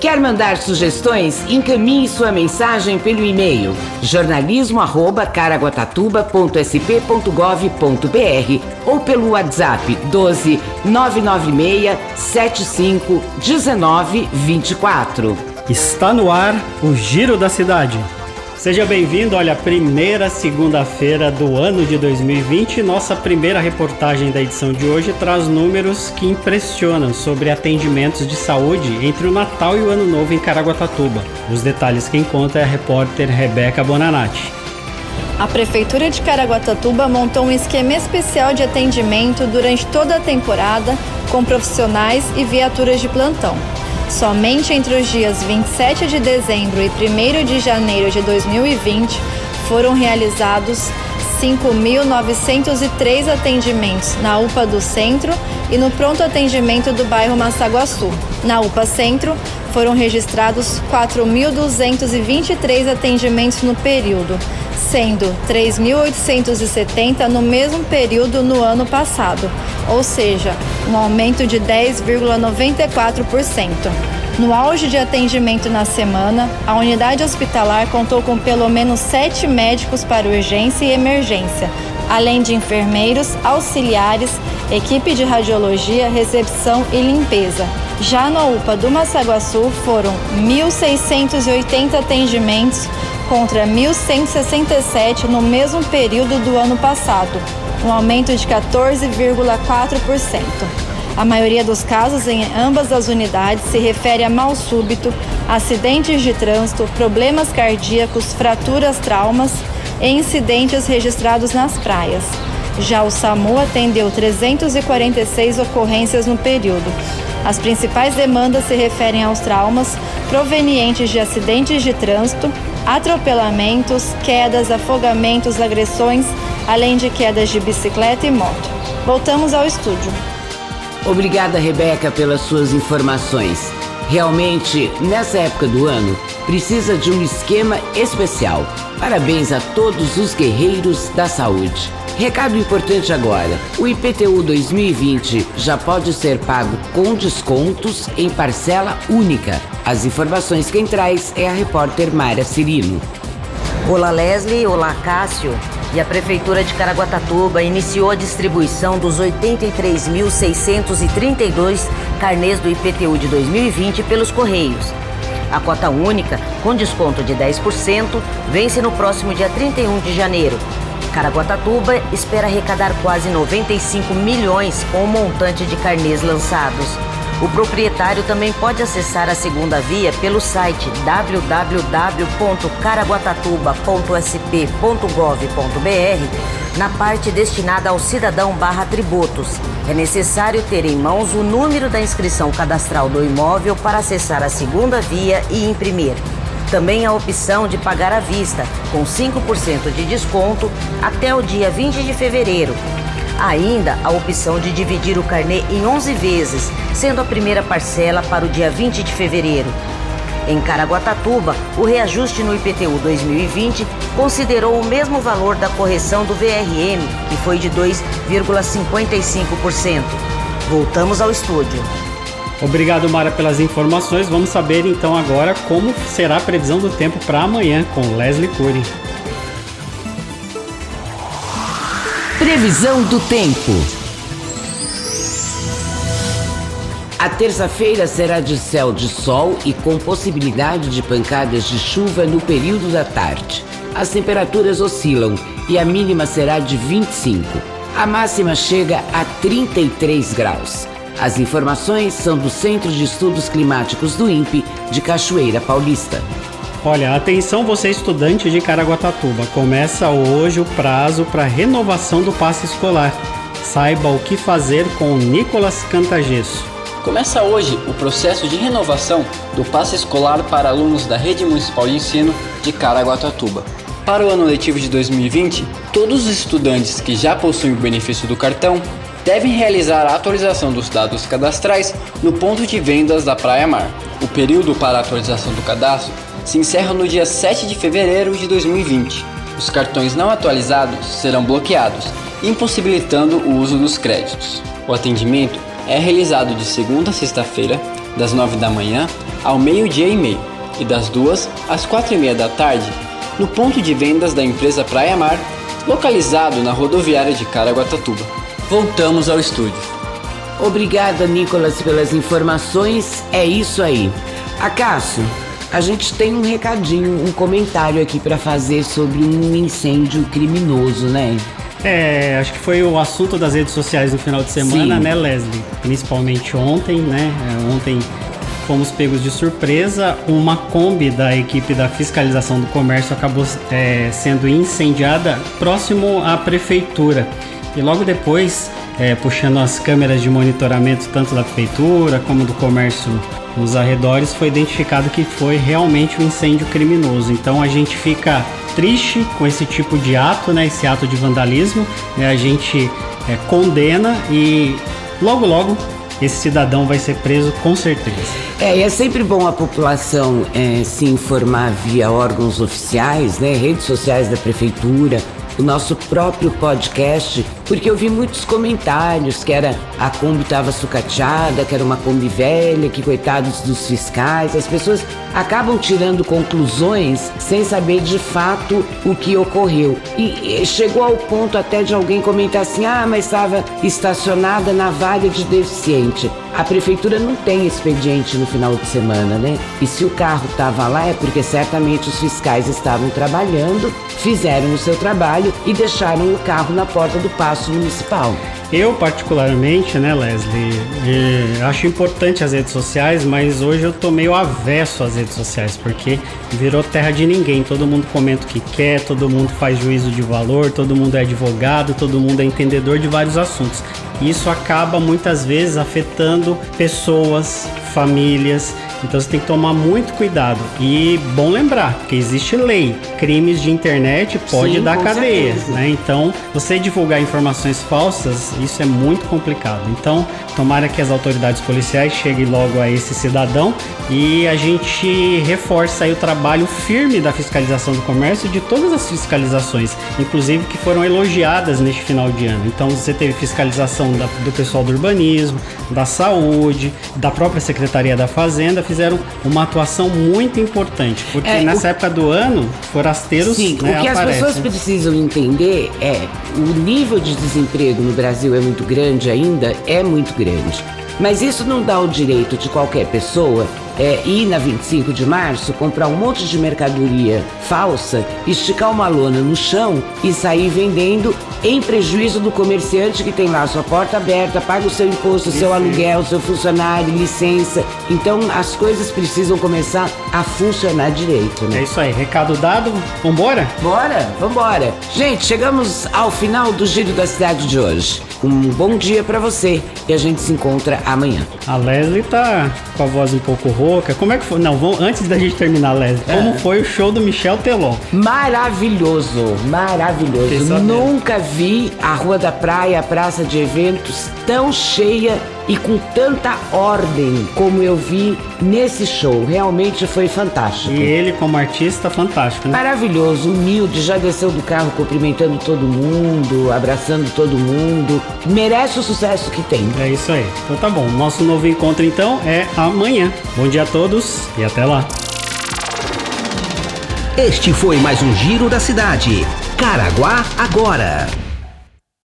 Quer mandar sugestões? Encaminhe sua mensagem pelo e-mail jornalismo@caraguatatuba.sp.gov.br ou pelo WhatsApp 12 996 75 19 24. Está no ar o Giro da Cidade. Seja bem-vindo, olha, primeira segunda-feira do ano de 2020. Nossa primeira reportagem da edição de hoje traz números que impressionam sobre atendimentos de saúde entre o Natal e o Ano Novo em Caraguatatuba. Os detalhes quem conta é a repórter Rebeca Bonanati. A Prefeitura de Caraguatatuba montou um esquema especial de atendimento durante toda a temporada com profissionais e viaturas de plantão. Somente entre os dias 27 de dezembro e 1 de janeiro de 2020 foram realizados 5.903 atendimentos na UPA do Centro e no pronto atendimento do bairro Massaguaçu. Na UPA Centro, foram registrados 4.223 atendimentos no período, sendo 3.870 no mesmo período no ano passado, ou seja, um aumento de 10,94%. No auge de atendimento na semana, a unidade hospitalar contou com pelo menos sete médicos para urgência e emergência, além de enfermeiros, auxiliares, equipe de radiologia, recepção e limpeza. Já na UPA do Massaguaçu foram 1.680 atendimentos contra 1.167 no mesmo período do ano passado, um aumento de 14,4%. A maioria dos casos em ambas as unidades se refere a mal súbito, acidentes de trânsito, problemas cardíacos, fraturas, traumas e incidentes registrados nas praias. Já o SAMU atendeu 346 ocorrências no período. As principais demandas se referem aos traumas provenientes de acidentes de trânsito, atropelamentos, quedas, afogamentos, agressões, além de quedas de bicicleta e moto. Voltamos ao estúdio. Obrigada, Rebeca, pelas suas informações. Realmente, nessa época do ano, precisa de um esquema especial. Parabéns a todos os guerreiros da saúde. Recado importante agora: o IPTU 2020 já pode ser pago com descontos em parcela única. As informações quem traz é a repórter Mara Cirino. Olá Leslie, olá Cássio. E a Prefeitura de Caraguatatuba iniciou a distribuição dos 83.632 carnês do IPTU de 2020 pelos Correios. A cota única, com desconto de 10%, vence no próximo dia 31 de janeiro. Caraguatatuba espera arrecadar quase 95 milhões com o montante de carnês lançados. O proprietário também pode acessar a segunda via pelo site www.caraguatatuba.sp.gov.br na parte destinada ao cidadão barra tributos. É necessário ter em mãos o número da inscrição cadastral do imóvel para acessar a segunda via e imprimir. Também a opção de pagar à vista, com 5% de desconto, até o dia 20 de fevereiro, Ainda a opção de dividir o carnê em 11 vezes, sendo a primeira parcela para o dia 20 de fevereiro. Em Caraguatatuba, o reajuste no IPTU 2020 considerou o mesmo valor da correção do VRM, que foi de 2,55%. Voltamos ao estúdio. Obrigado, Mara, pelas informações. Vamos saber então agora como será a previsão do tempo para amanhã com Leslie Cury. Previsão do tempo. A terça-feira será de céu de sol e com possibilidade de pancadas de chuva no período da tarde. As temperaturas oscilam e a mínima será de 25. A máxima chega a 33 graus. As informações são do Centro de Estudos Climáticos do INPE de Cachoeira Paulista. Olha, atenção você estudante de Caraguatatuba, começa hoje o prazo para renovação do passe escolar. Saiba o que fazer com Nicolas Cantagesso. Começa hoje o processo de renovação do passe escolar para alunos da Rede Municipal de Ensino de Caraguatatuba. Para o ano letivo de 2020, todos os estudantes que já possuem o benefício do cartão devem realizar a atualização dos dados cadastrais no ponto de vendas da Praia Mar. O período para a atualização do cadastro se encerra no dia 7 de fevereiro de 2020. Os cartões não atualizados serão bloqueados, impossibilitando o uso dos créditos. O atendimento é realizado de segunda a sexta-feira, das 9 da manhã ao meio-dia e meio, e das 2 às 4 e meia da tarde, no ponto de vendas da empresa Praia Mar, localizado na rodoviária de Caraguatatuba. Voltamos ao estúdio. Obrigada, Nicolas, pelas informações. É isso aí. Acaso, a gente tem um recadinho, um comentário aqui para fazer sobre um incêndio criminoso, né? É, acho que foi o assunto das redes sociais no final de semana, Sim. né, Leslie? Principalmente ontem, né? É, ontem fomos pegos de surpresa. Uma Kombi da equipe da fiscalização do comércio acabou é, sendo incendiada próximo à prefeitura. E logo depois, é, puxando as câmeras de monitoramento tanto da prefeitura como do comércio nos arredores, foi identificado que foi realmente um incêndio criminoso. Então a gente fica triste com esse tipo de ato, né, esse ato de vandalismo. Né, a gente é, condena e logo logo esse cidadão vai ser preso com certeza. É, e é sempre bom a população é, se informar via órgãos oficiais, né, redes sociais da prefeitura, o nosso próprio podcast, porque eu vi muitos comentários que era a Kombi estava sucateada, que era uma Kombi velha, que coitados dos fiscais, as pessoas acabam tirando conclusões sem saber de fato o que ocorreu. E, chegou ao ponto até de alguém comentar assim: ah, mas estava estacionada na vaga de deficiente. A prefeitura não tem expediente no final de semana, né? E se o carro estava lá é porque certamente os fiscais estavam trabalhando, fizeram o seu trabalho e deixaram o carro na porta do passo municipal. Eu, particularmente, né, Leslie, acho importante as redes sociais, mas hoje eu tô meio avesso às redes sociais, porque virou terra de ninguém. Todo mundo comenta o que quer, todo mundo faz juízo de valor, todo mundo é advogado, todo mundo é entendedor de vários assuntos. Isso acaba muitas vezes afetando pessoas, famílias. Então você tem que tomar muito cuidado. E bom lembrar que existe lei. Crimes de internet pode Sim, dar cadeia, né? Então, você divulgar informações falsas, isso é muito complicado. Então, tomara que as autoridades policiais cheguem logo a esse cidadão e a gente reforça aí o trabalho firme da fiscalização do comércio e de todas as fiscalizações, inclusive que foram elogiadas neste final de ano. Então, você teve fiscalização da- do pessoal do urbanismo, da saúde, da própria Secretaria da Fazenda, fizeram uma atuação muito importante, porque É, nessa o- época do ano, forasteiros Sim, né, o que as aparecem. pessoas precisam entender é o nível de desemprego no Brasil é muito grande ainda, é muito grande. Mas isso não dá o direito de qualquer pessoa é, ir na 25 de março, comprar um monte de mercadoria falsa, esticar uma lona no chão e sair vendendo em prejuízo do comerciante que tem lá a sua porta aberta, paga o seu imposto, o seu aluguel, o seu funcionário, licença. Então as coisas precisam começar a funcionar direito, né? É isso aí, recado dado, vambora? Bora, vambora. Gente, chegamos ao final do Giro da Cidade de hoje. Um bom dia pra você e a gente se encontra amanhã. A Leslie tá com a voz um pouco rouca. Como é que foi? Não, vamos, antes da gente terminar, Leslie, como foi o show do Michel Teló? Maravilhoso, maravilhoso. Nunca vi a Rua da Praia, a praça de eventos tão cheia e com tanta ordem como eu vi nesse show. Realmente foi fantástico. E ele, como artista, fantástico, né? Maravilhoso, humilde, já desceu do carro cumprimentando todo mundo, abraçando todo mundo. Merece o sucesso que tem. É isso aí. Então tá bom. Nosso novo encontro então é amanhã. Bom dia a todos e até lá. Este foi mais um Giro da Cidade. Caraguá agora.